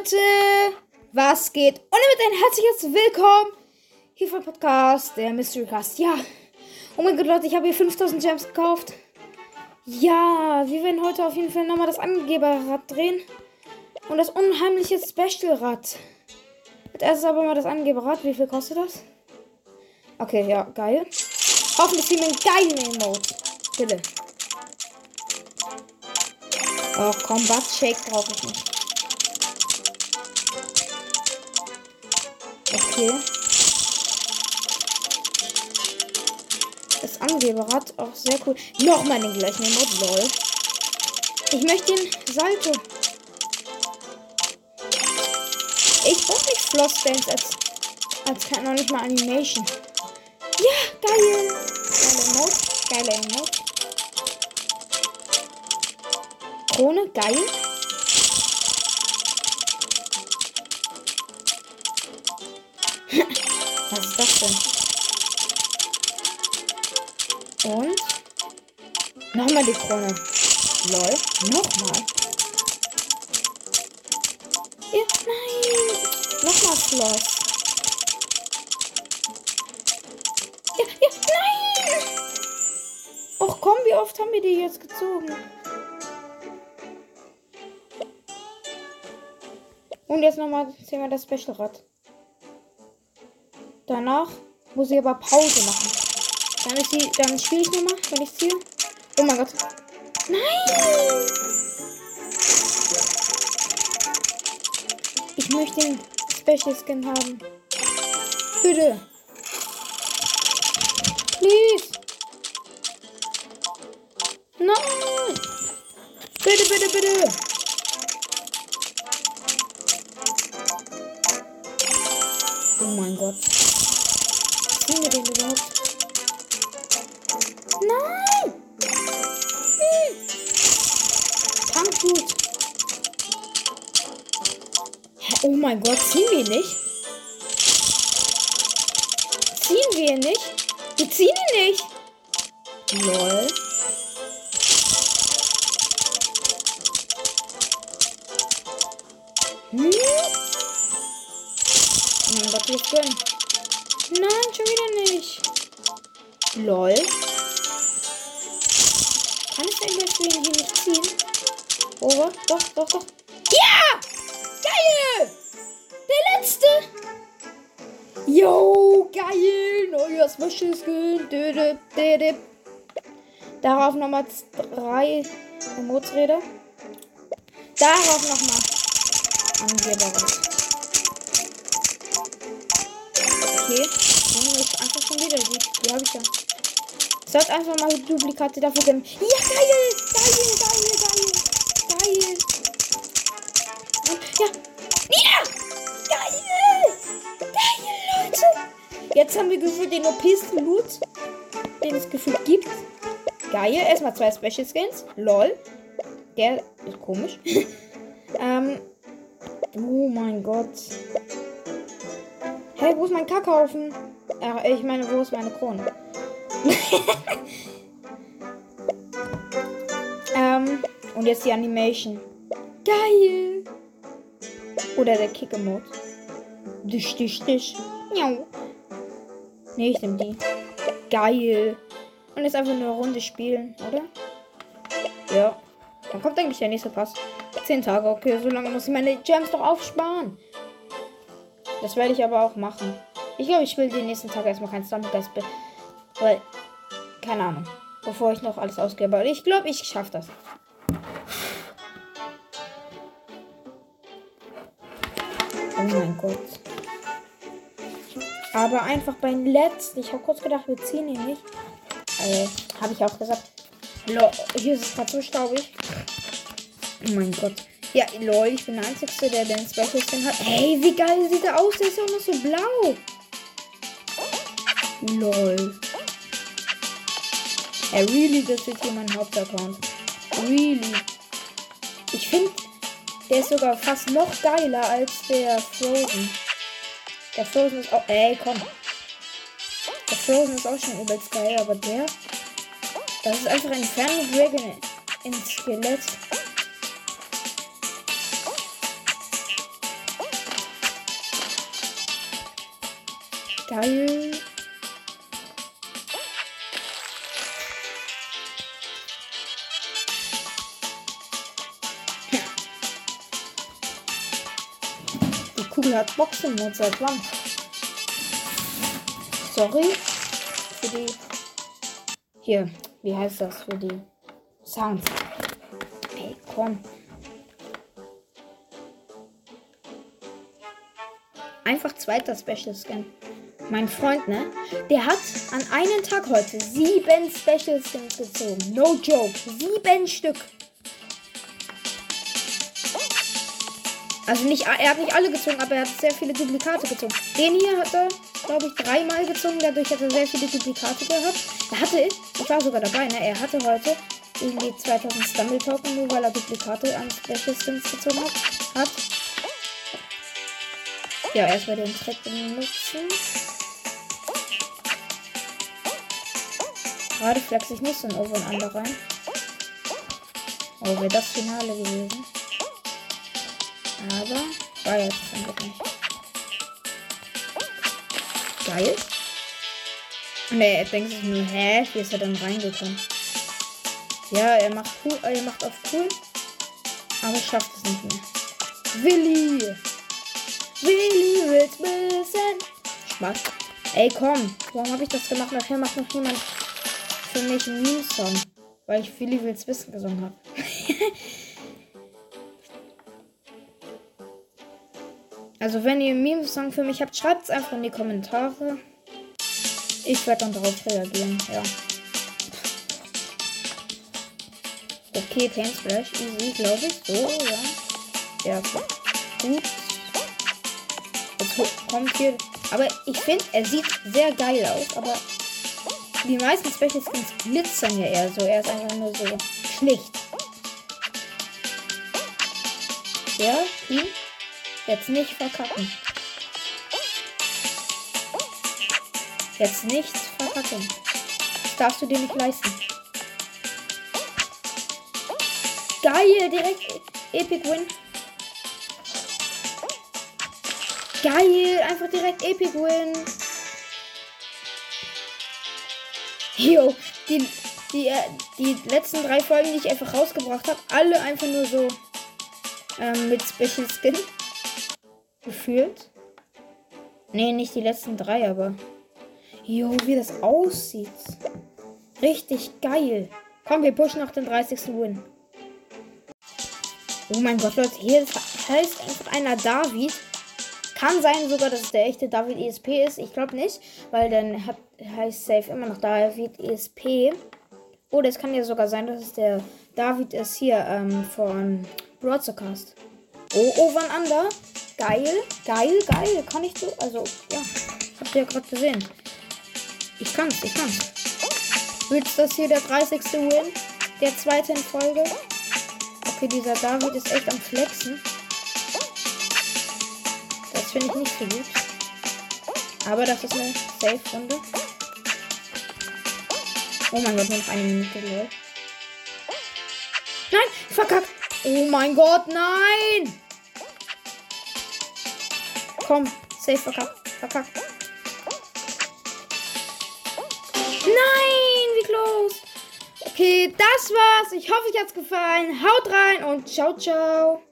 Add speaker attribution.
Speaker 1: Leute, was geht? Und damit ein herzliches Willkommen hier vom Podcast, der Mystery Cast. Ja, oh mein Gott, Leute, ich habe hier 5000 Gems gekauft. Ja, wir werden heute auf jeden Fall nochmal das Angeberrad drehen. Und das unheimliche Special-Rad. Als erstes aber mal das Angeberrad. Wie viel kostet das? Okay, ja, geil. Hoffentlich ziehen wir einen geilen Emote. Bitte. Oh, Combat Shake brauche ich nicht. Okay. Das Angeberrad, auch sehr cool. Nochmal den gleichen Emote, lol. Ich möchte den Salto. Ich brauche nicht Floss Dance als, als kann noch nicht mal Animation. Ja, geil. Geile Emote. Geile Emote. Krone, geil. Was ist das denn? Und? Nochmal die Krone. Lol. Nochmal. Ja, nein. Nochmal Floss. Ja, ja, nein. Och komm, wie oft haben wir die jetzt gezogen? Und jetzt nochmal sehen wir das Special-Rad. Danach muss ich aber Pause machen. Dann, ist die, dann spiele ich nochmal, wenn ich ziehe. Oh mein Gott. Nein! Ich möchte den Special Skin haben. Bitte. Please. Nein! Bitte, bitte, bitte. Oh mein Gott. Ziehen wir den überhaupt? Nein! Hm. Punkgut. Hä? Oh mein Gott, ziehen wir nicht? Ziehen wir nicht? Wir ziehen ihn nicht. Lol. Hm? Mein Gott, jetzt gönnen. Nein, schon wieder nicht. Lol. Kann dass wir ihn hier nicht ziehen? Oh, doch, doch, doch. Ja! Geil! Der letzte! Yo, geil! Neues Special-Skin. Darauf nochmal drei Emotsräder. Darauf nochmal Angeberrad. Okay. Junge, ist einfach schon wieder die. Die habe ich ja. Sollte einfach mal Duplikate dafür geben. Ja, geil! Geil, geil, geil! Geil! Ja! Ja! Geil! Geil, Leute! Jetzt haben wir gefühlt den OP-sten Loot, den es gefühlt gibt. Geil. Erstmal zwei Special Skins. LOL. Der ist komisch. ähm. Oh mein Gott. Hey, wo ist mein Kackhaufen? Äh, ich meine, wo ist meine Krone? ähm, und jetzt die Animation. Geil! Oder der Kick-Mode. Dich, dich, dich. Miau. Nee, ich nehme die. Geil. Und jetzt einfach nur eine Runde spielen, oder? Ja. Dann kommt eigentlich der nächste Pass. Zehn Tage, okay. So lange muss ich meine Gems doch aufsparen. Das werde ich aber auch machen. Ich glaube, ich spiele den nächsten Tag erstmal kein Stumpgeist. Weil, keine Ahnung. Bevor ich noch alles ausgebe. Aber ich glaube, ich schaffe das. Oh mein Gott. Aber einfach beim letzten. Ich habe kurz gedacht, wir ziehen ihn nicht. Äh, habe ich auch gesagt. Lo hier ist es gerade so staubig. Oh mein Gott. Ja, lol, ich bin der Einzige, der den Special Skin hat. Hey, wie geil sieht er aus? Der ist ja auch noch so blau. Lol. Hey, really, das ist hier mein Hauptaccount. Really. Ich finde, der ist sogar fast noch geiler als der Frozen. Der Frozen ist auch. Ey, komm. Der Frozen ist auch schon übelst geil, aber der. Das ist einfach ein Inferno Dragon in Skelett. Geil. Die Kugel hat Boxenmod seit wann? Sorry für die. Hier, wie heißt das? Für die Sounds. Ey, komm. Einfach zweiter Special Skin. Mein Freund, ne? Der hat an einem Tag heute sieben Special Skins gezogen. No joke. Sieben Stück. Also nicht, er hat nicht alle gezogen, aber er hat sehr viele Duplikate gezogen. Den hier hat er, glaube ich, dreimal gezogen. Dadurch hat er sehr viele Duplikate gehabt. Er hatte, ich war sogar dabei, ne? Er hatte heute irgendwie 2000 Stumble Token, nur weil er Duplikate an Special Skins gezogen hat. hat. Ja, erstmal den Trick benutzen. Gerade flex ich nicht so ein Over rein. Oh, wäre das Finale gewesen. Aber war jetzt einfach nicht. Geil. Nee, er denkt sich nur, hä, wie ist er denn reingekommen? Ja, er macht cool, er macht auf cool, aber schafft es nicht mehr. Willi! Willi will's wissen. Spaß. Ey, komm. Warum habe ich das gemacht? Nachher macht noch jemand für mich einen Meme-Song. Weil ich Willi will's wissen gesungen habe. also, wenn ihr einen Meme-Song für mich habt, schreibt es einfach in die Kommentare. Ich werde dann darauf reagieren. Ja. Okay, Paint Splash. Easy, glaube ich. So, ja. Ja, gut. Jetzt kommt hier. Aber ich finde, er sieht sehr geil aus. Aber die meisten Special Skins glitzern ja eher so. Er ist einfach nur so schlicht. Ja, ihn. Jetzt nicht verkacken. Jetzt nichts verkacken. Das darfst du dir nicht leisten. Geil, direkt Epic Win. Geil, einfach direkt Epic Win. Jo, die, die, äh, die letzten drei Folgen, die ich einfach rausgebracht habe, alle einfach nur so ähm, mit Special Skin. Gefühlt. Nee, nicht die letzten drei, aber. Jo, wie das aussieht. Richtig geil. Komm, wir pushen noch den 30. Win. Oh mein Gott, Leute, hier heißt einfach einer David. Kann sein sogar, dass es der echte David ESP ist. Ich glaube nicht, weil dann hat, heißt Safe immer noch David ESP. Oder es kann ja sogar sein, dass es der David ist hier ähm, von Broadcast. Oh, oh, Van Under. Geil, geil, geil. Kann ich so. Also, ja. Habt ihr ja gerade gesehen. Ich kann's, ich kann's. Willst das hier der 30. Win? Der zweite in Folge? Okay, dieser David ist echt am Flexen. Finde ich nicht so gut. Aber das ist eine Safe-Runde. Oh mein Gott, nur noch eine Minute, lol. Nein, verkackt. Oh mein Gott, nein. Komm, safe verkackt. Verkackt. Nein, wie close. Okay, das war's. Ich hoffe, euch hat's gefallen. Haut rein und ciao, ciao.